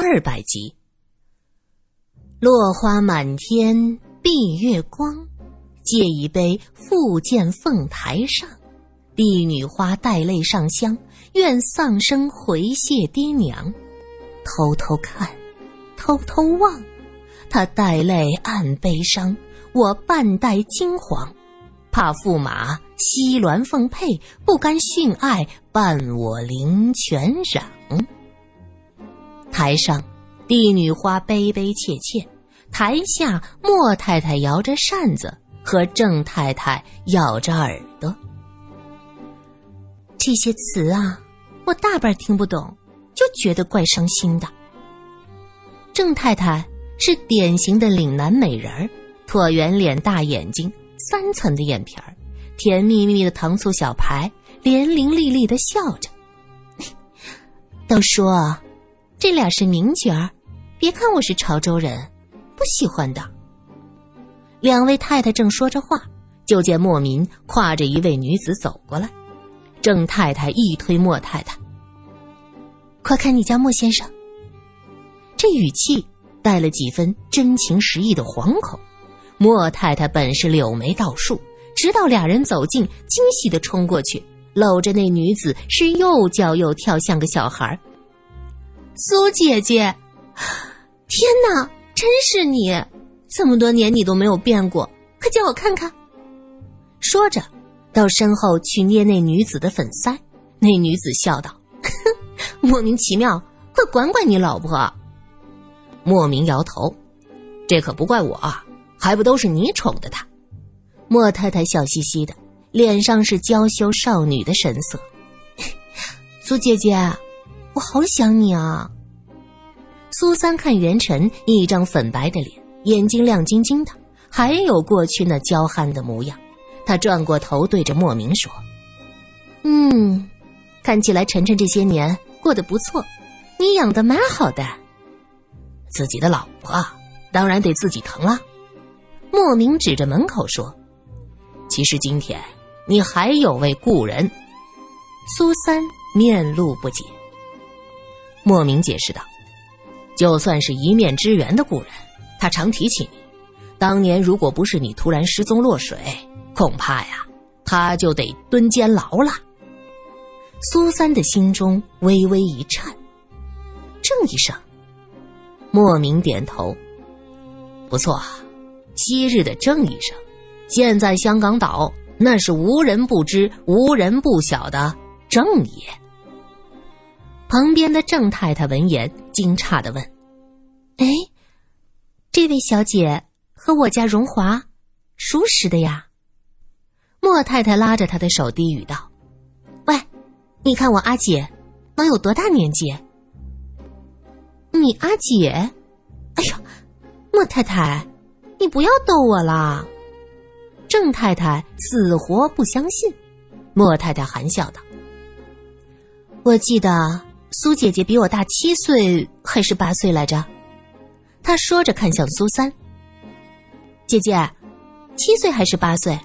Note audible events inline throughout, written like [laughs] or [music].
二百集。落花满天蔽月光，借一杯复见凤台上。帝女花带泪上香，愿丧生回谢爹娘。偷偷看，偷偷望，他带泪暗悲伤，我半带惊惶，怕驸马西鸾凤配，不甘殉爱，伴我灵泉壤。台上，帝女花悲悲切切；台下，莫太太摇着扇子，和郑太太咬着耳朵。这些词啊，我大半听不懂，就觉得怪伤心的。郑太太是典型的岭南美人儿，椭圆脸、大眼睛、三层的眼皮儿，甜蜜蜜的糖醋小排，伶伶俐俐的笑着。[laughs] 都说。这俩是名角儿，别看我是潮州人，不喜欢的。两位太太正说着话，就见莫名挎着一位女子走过来。郑太太一推莫太太：“快看你家莫先生。”这语气带了几分真情实意的惶恐。莫太太本是柳眉倒竖，直到俩人走近，惊喜的冲过去，搂着那女子是又叫又跳，像个小孩儿。苏姐姐，天哪，真是你！这么多年你都没有变过，快叫我看看。说着，到身后去捏那女子的粉腮。那女子笑道：“ [laughs] 莫名其妙，快管管你老婆。”莫名摇头：“这可不怪我，还不都是你宠的她。”莫太太笑嘻嘻的，脸上是娇羞少女的神色。[laughs] 苏姐姐。我好想你啊！苏三看元辰一张粉白的脸，眼睛亮晶晶的，还有过去那娇憨的模样。他转过头对着莫名说：“嗯，看起来晨晨这些年过得不错，你养的蛮好的。自己的老婆当然得自己疼了。”莫名指着门口说：“其实今天你还有位故人。”苏三面露不解。莫名解释道：“就算是一面之缘的故人，他常提起你。当年如果不是你突然失踪落水，恐怕呀，他就得蹲监牢了。”苏三的心中微微一颤，郑医生。莫名点头：“不错，昔日的郑医生，现在香港岛那是无人不知、无人不晓的郑爷。”旁边的郑太太闻言，惊诧的问：“哎，这位小姐和我家荣华熟识的呀？”莫太太拉着她的手，低语道：“喂，你看我阿姐能有多大年纪？”你阿姐？哎呦，莫太太，你不要逗我啦！郑太太死活不相信。莫太太含笑道：“我记得。”苏姐姐比我大七岁还是八岁来着？她说着看向苏三。姐姐，七岁还是八岁？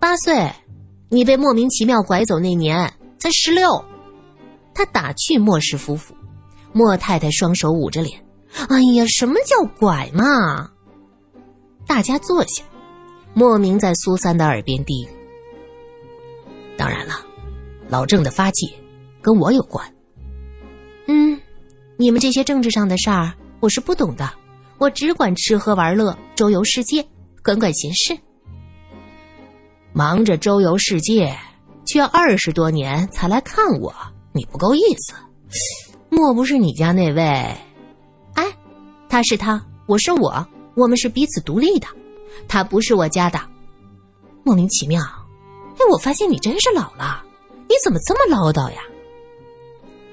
八岁，你被莫名其妙拐走那年才十六。他打趣莫氏夫妇。莫太太双手捂着脸。哎呀，什么叫拐嘛？大家坐下。莫名在苏三的耳边低语：“当然了，老郑的发迹。”跟我有关。嗯，你们这些政治上的事儿，我是不懂的。我只管吃喝玩乐、周游世界，管管闲事。忙着周游世界，却二十多年才来看我，你不够意思。莫不是你家那位？哎，他是他，我是我，我们是彼此独立的。他不是我家的，莫名其妙。哎，我发现你真是老了，你怎么这么唠叨呀？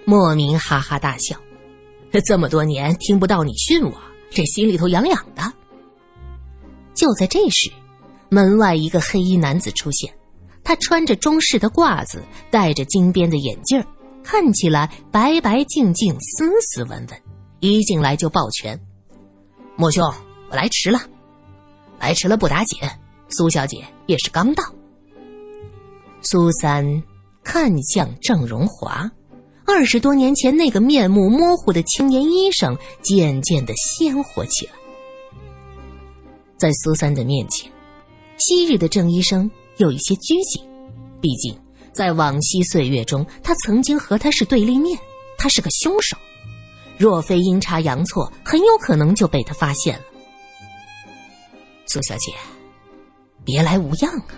莫名哈哈大笑，[laughs] 这么多年听不到你训我，这心里头痒痒的。就在这时，门外一个黑衣男子出现，他穿着中式的褂子，戴着金边的眼镜看起来白白净净、斯斯文文。一进来就抱拳：“莫兄，我来迟了，来迟了不打紧。苏小姐也是刚到。”苏三看向郑荣华。二十多年前那个面目模糊的青年医生渐渐的鲜活起来。在苏三的面前，昔日的郑医生有一些拘谨，毕竟在往昔岁月中，他曾经和他是对立面，他是个凶手。若非阴差阳错，很有可能就被他发现了。苏小姐，别来无恙啊！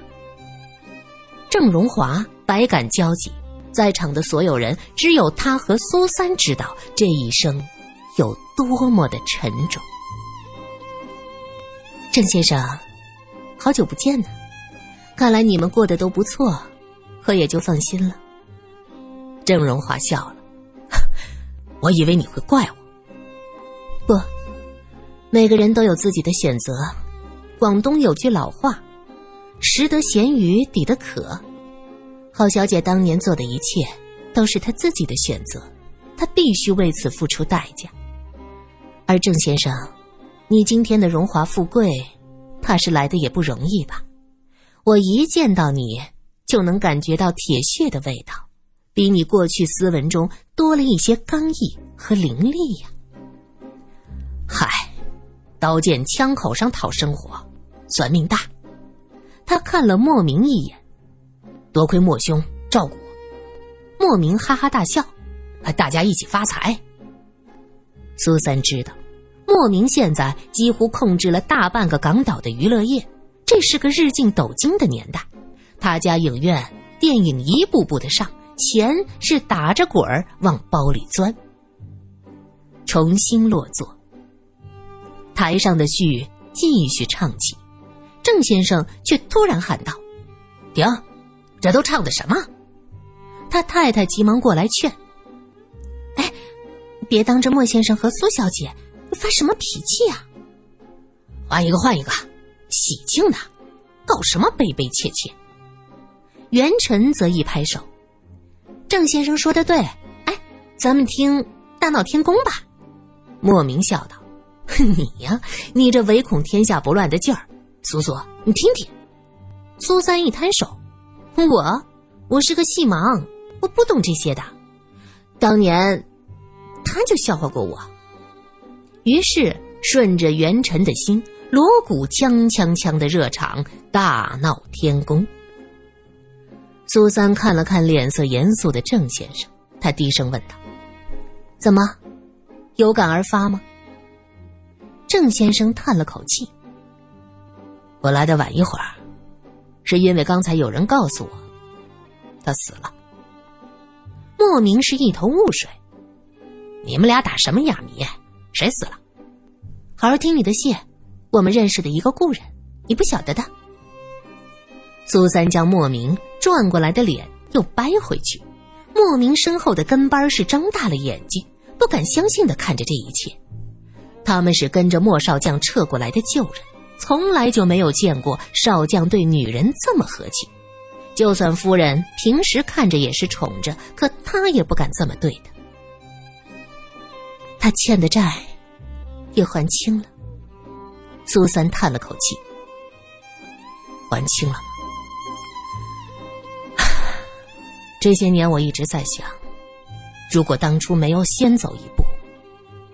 郑荣华百感交集，在场的所有人只有他和苏三知道这一生有多么的沉重。郑先生，好久不见呢，看来你们过得都不错，可也就放心了。郑荣华笑了，[laughs] 我以为你会怪我。不，每个人都有自己的选择。广东有句老话：“食得咸鱼抵得渴。”郝小姐当年做的一切都是她自己的选择，她必须为此付出代价。而郑先生。你今天的荣华富贵，怕是来的也不容易吧？我一见到你，就能感觉到铁血的味道，比你过去斯文中多了一些刚毅和凌厉呀。嗨，刀剑枪口上讨生活，算命大。他看了莫名一眼，多亏莫兄照顾我。莫名哈哈大笑，大家一起发财。苏三知道。莫名现在几乎控制了大半个港岛的娱乐业，这是个日进斗金的年代。他家影院电影一步步的上，钱是打着滚儿往包里钻。重新落座，台上的序继续唱起，郑先生却突然喊道：“停，这都唱的什么？”他太太急忙过来劝：“哎，别当着莫先生和苏小姐。”发什么脾气呀？换一个，换一个，喜庆的，搞什么悲悲切切？元辰则一拍手：“郑先生说的对，哎，咱们听《大闹天宫》吧。”莫名笑道：“你呀，你这唯恐天下不乱的劲儿，苏苏，你听听。”苏三一摊手：“我，我是个戏盲，我不懂这些的。当年，他就笑话过我。”于是，顺着元辰的心，锣鼓锵锵锵的热场大闹天宫。苏三看了看脸色严肃的郑先生，他低声问道：“怎么，有感而发吗？”郑先生叹了口气：“我来的晚一会儿，是因为刚才有人告诉我，他死了。”莫名是一头雾水。你们俩打什么哑谜？谁死了？好好听你的戏，我们认识的一个故人，你不晓得的。苏三将莫名转过来的脸又掰回去，莫名身后的跟班是张大了眼睛，不敢相信的看着这一切。他们是跟着莫少将撤过来的旧人，从来就没有见过少将对女人这么和气。就算夫人平时看着也是宠着，可他也不敢这么对的。他欠的债也还清了。苏三叹了口气，还清了？[sighs] 这些年我一直在想，如果当初没有先走一步，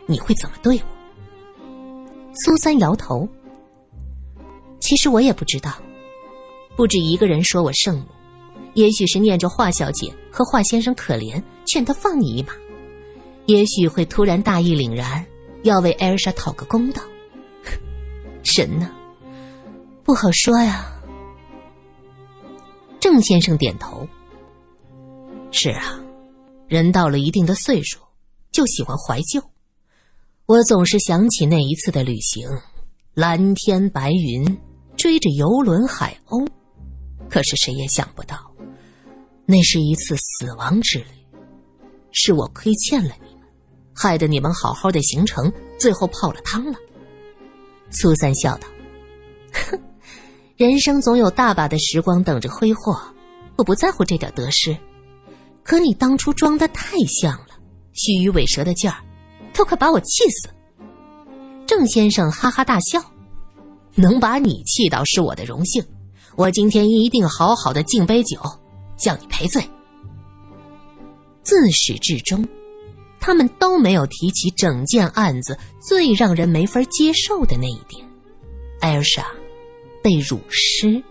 你会怎么对我？苏三摇头。其实我也不知道，不止一个人说我圣母，也许是念着华小姐和华先生可怜，劝他放你一马。也许会突然大义凛然，要为艾尔莎讨个公道。[laughs] 神呢？不好说呀。郑先生点头。是啊，人到了一定的岁数，就喜欢怀旧。我总是想起那一次的旅行，蓝天白云，追着游轮海鸥。可是谁也想不到，那是一次死亡之旅。是我亏欠了你们。害得你们好好的行程，最后泡了汤了。苏三笑道：“哼，[laughs] 人生总有大把的时光等着挥霍，我不在乎这点得失。可你当初装的太像了，虚与委蛇的劲儿，都快把我气死。”郑先生哈哈大笑：“能把你气到是我的荣幸，我今天一定好好的敬杯酒，向你赔罪。”自始至终，他们都没有提起整件案子最让人没法接受的那一点：艾尔莎被辱尸。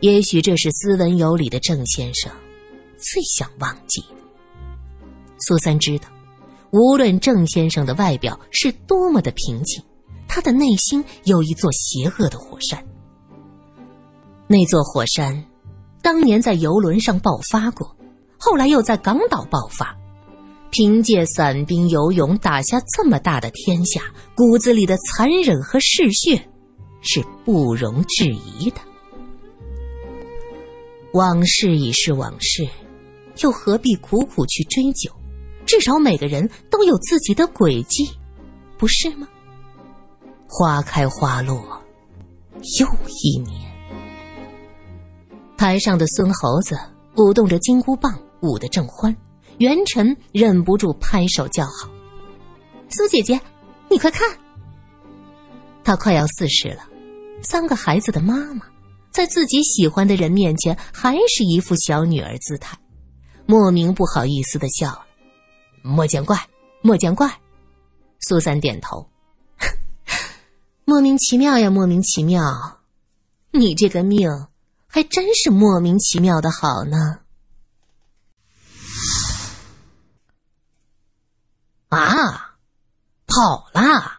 也许这是斯文有礼的郑先生最想忘记的。苏三知道，无论郑先生的外表是多么的平静，他的内心有一座邪恶的火山。那座火山，当年在游轮上爆发过，后来又在港岛爆发。凭借散兵游勇打下这么大的天下，骨子里的残忍和嗜血，是不容置疑的。往事已是往事，又何必苦苦去追究？至少每个人都有自己的轨迹，不是吗？花开花落，又一年。台上的孙猴子舞动着金箍棒，舞得正欢。元辰忍不住拍手叫好：“苏姐姐，你快看！”她快要四十了，三个孩子的妈妈。在自己喜欢的人面前，还是一副小女儿姿态，莫名不好意思的笑了。莫见怪，莫见怪。苏三点头，莫名其妙呀，莫名其妙。你这个命还真是莫名其妙的好呢。啊，跑啦！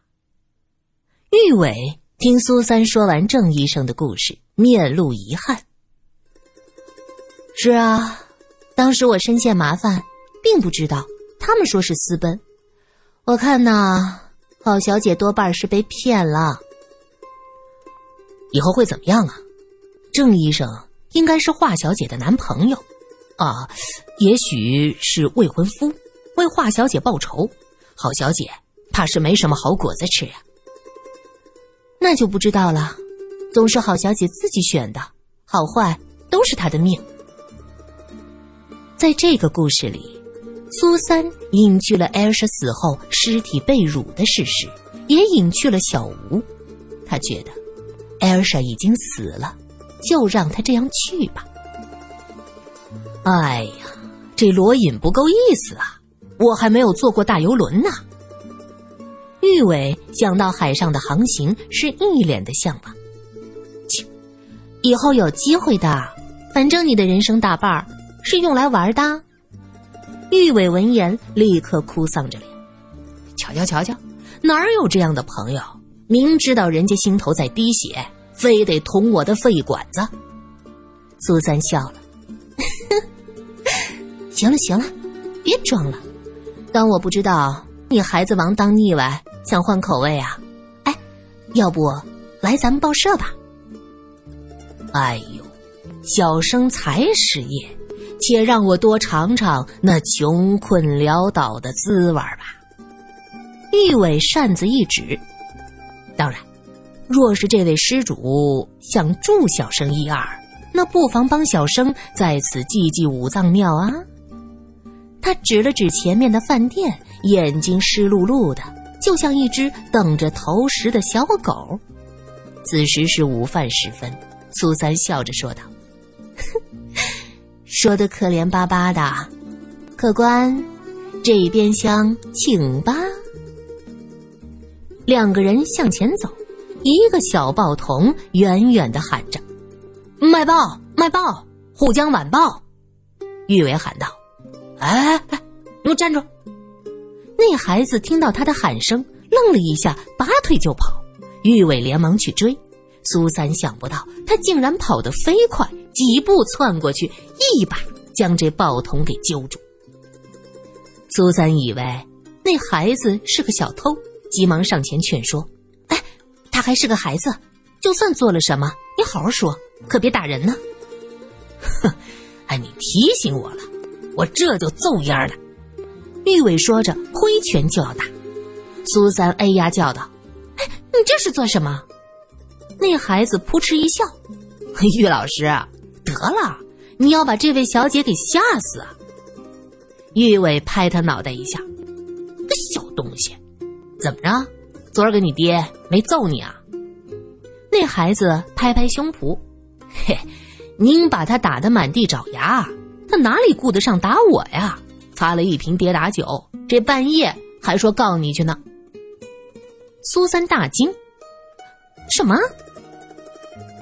玉伟听苏三说完郑医生的故事。面露遗憾。是啊，当时我深陷麻烦，并不知道他们说是私奔。我看呐，郝小姐多半是被骗了。以后会怎么样啊？郑医生应该是华小姐的男朋友，啊，也许是未婚夫，为华小姐报仇。郝小姐怕是没什么好果子吃呀。那就不知道了。总是郝小姐自己选的，好坏都是她的命。在这个故事里，苏三隐去了艾尔莎死后尸体被辱的事实，也隐去了小吴。他觉得艾尔莎已经死了，就让她这样去吧。哎呀，这罗隐不够意思啊！我还没有坐过大游轮呢。玉伟想到海上的航行，是一脸的向往。切以后有机会的，反正你的人生大半儿是用来玩的。玉伟闻言立刻哭丧着脸，瞧瞧瞧瞧，哪有这样的朋友？明知道人家心头在滴血，非得捅我的肺管子。苏三笑了，[laughs] 行了行了，别装了，当我不知道你孩子王当腻歪，想换口味啊？哎，要不来咱们报社吧？哎呦，小生才失业，且让我多尝尝那穷困潦倒的滋味吧。玉伟扇子一指，当然，若是这位施主想助小生一二，那不妨帮小生在此祭祭五脏庙啊。他指了指前面的饭店，眼睛湿漉漉的，就像一只等着投食的小狗。此时是午饭时分。苏三笑着说道：“ [laughs] 说的可怜巴巴的，客官，这边厢请吧。”两个人向前走，一个小报童远远的喊着：“卖报，卖报，《沪江晚报》。”玉伟喊道：“哎哎，你给我站住！”那孩子听到他的喊声，愣了一下，拔腿就跑。玉伟连忙去追。苏三想不到，他竟然跑得飞快，几步窜过去，一把将这报童给揪住。苏三以为那孩子是个小偷，急忙上前劝说：“哎，他还是个孩子，就算做了什么，你好好说，可别打人呢。”哼，哎，你提醒我了，我这就揍烟儿了。玉伟说着，挥拳就要打。苏三哎呀叫道：“哎，你这是做什么？”那孩子扑哧一笑：“玉老师，得了，你要把这位小姐给吓死啊！”玉伟拍他脑袋一下：“个小东西，怎么着？昨儿个你爹没揍你啊？”那孩子拍拍胸脯：“嘿，您把他打得满地找牙，他哪里顾得上打我呀？发了一瓶跌打酒，这半夜还说告你去呢。苏三大惊：“什么？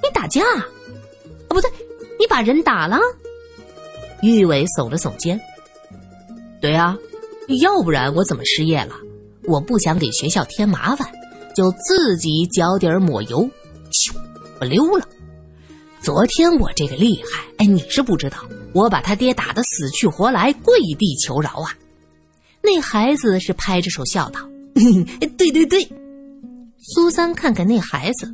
你打架？啊，不对，你把人打了？”玉伟耸了耸肩：“对啊，要不然我怎么失业了？我不想给学校添麻烦，就自己脚底抹油，咻，我溜了。昨天我这个厉害，哎，你是不知道。”我把他爹打得死去活来，跪地求饶啊！那孩子是拍着手笑道：“对对对。”苏三看看那孩子，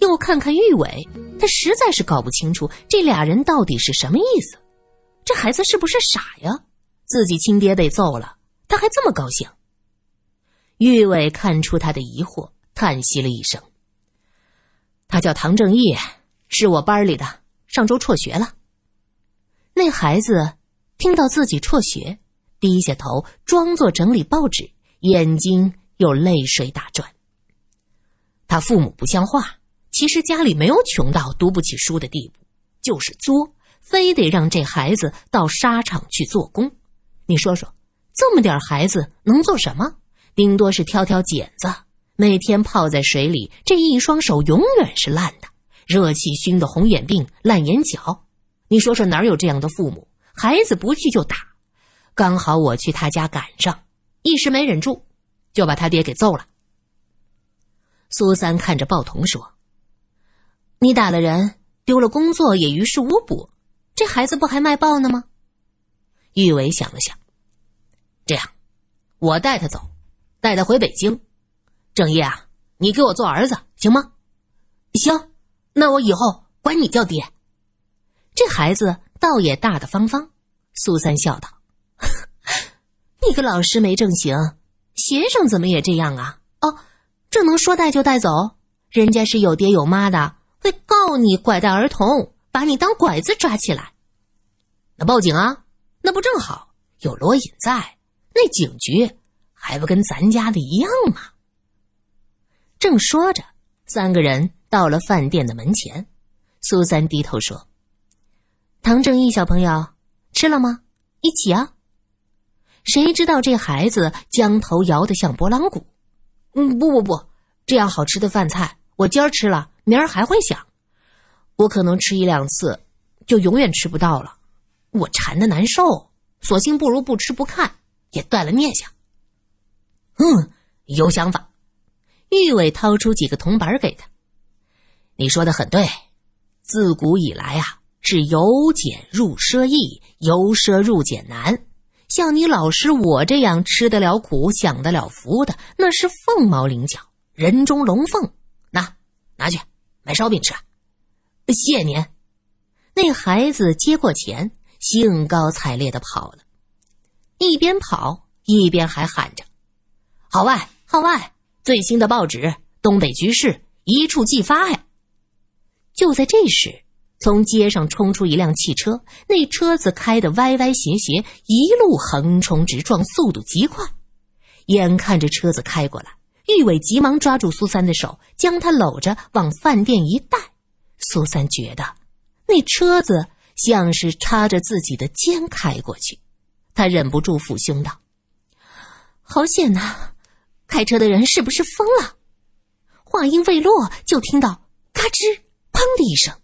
又看看玉伟，他实在是搞不清楚这俩人到底是什么意思。这孩子是不是傻呀？自己亲爹被揍了，他还这么高兴？玉伟看出他的疑惑，叹息了一声：“他叫唐正义，是我班里的，上周辍学了。”那孩子听到自己辍学，低下头，装作整理报纸，眼睛有泪水打转。他父母不像话，其实家里没有穷到读不起书的地步，就是作，非得让这孩子到沙场去做工。你说说，这么点孩子能做什么？顶多是挑挑拣子，每天泡在水里，这一双手永远是烂的，热气熏得红眼病、烂眼角。你说说哪有这样的父母？孩子不去就打，刚好我去他家赶上，一时没忍住，就把他爹给揍了。苏三看着报童说：“你打了人，丢了工作也于事无补，这孩子不还卖报呢吗？”玉伟想了想，这样，我带他走，带他回北京。正义啊，你给我做儿子行吗？行，那我以后管你叫爹。这孩子倒也大大方方，苏三笑道：“ [laughs] 你个老师没正形，学生怎么也这样啊？哦，这能说带就带走？人家是有爹有妈的，告你拐带儿童，把你当拐子抓起来。那报警啊？那不正好有罗隐在？那警局还不跟咱家的一样吗？”正说着，三个人到了饭店的门前，苏三低头说。唐正义小朋友，吃了吗？一起啊！谁知道这孩子将头摇得像拨浪鼓。嗯，不不不，这样好吃的饭菜，我今儿吃了，明儿还会想。我可能吃一两次，就永远吃不到了。我馋的难受，索性不如不吃不看，也断了念想。嗯，有想法。玉伟掏出几个铜板给他。你说的很对，自古以来啊。是由俭入奢易，由奢入俭难。像你老师我这样吃得了苦、享得了福的，那是凤毛麟角，人中龙凤。拿，拿去买烧饼吃。谢您。那孩子接过钱，兴高采烈的跑了，一边跑一边还喊着：“号外，号外！最新的报纸，东北局势一触即发呀！”就在这时。从街上冲出一辆汽车，那车子开得歪歪斜斜，一路横冲直撞，速度极快。眼看着车子开过来，玉伟急忙抓住苏三的手，将他搂着往饭店一带。苏三觉得那车子像是插着自己的肩开过去，他忍不住抚胸道：“好险呐！开车的人是不是疯了？”话音未落，就听到“嘎吱”“砰”的一声。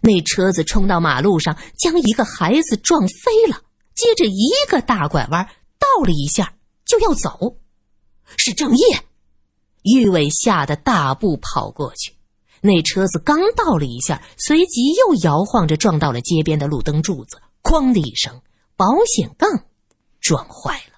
那车子冲到马路上，将一个孩子撞飞了。接着一个大拐弯，倒了一下就要走。是正义，玉伟吓得大步跑过去。那车子刚倒了一下，随即又摇晃着撞到了街边的路灯柱子，哐的一声，保险杠撞坏了。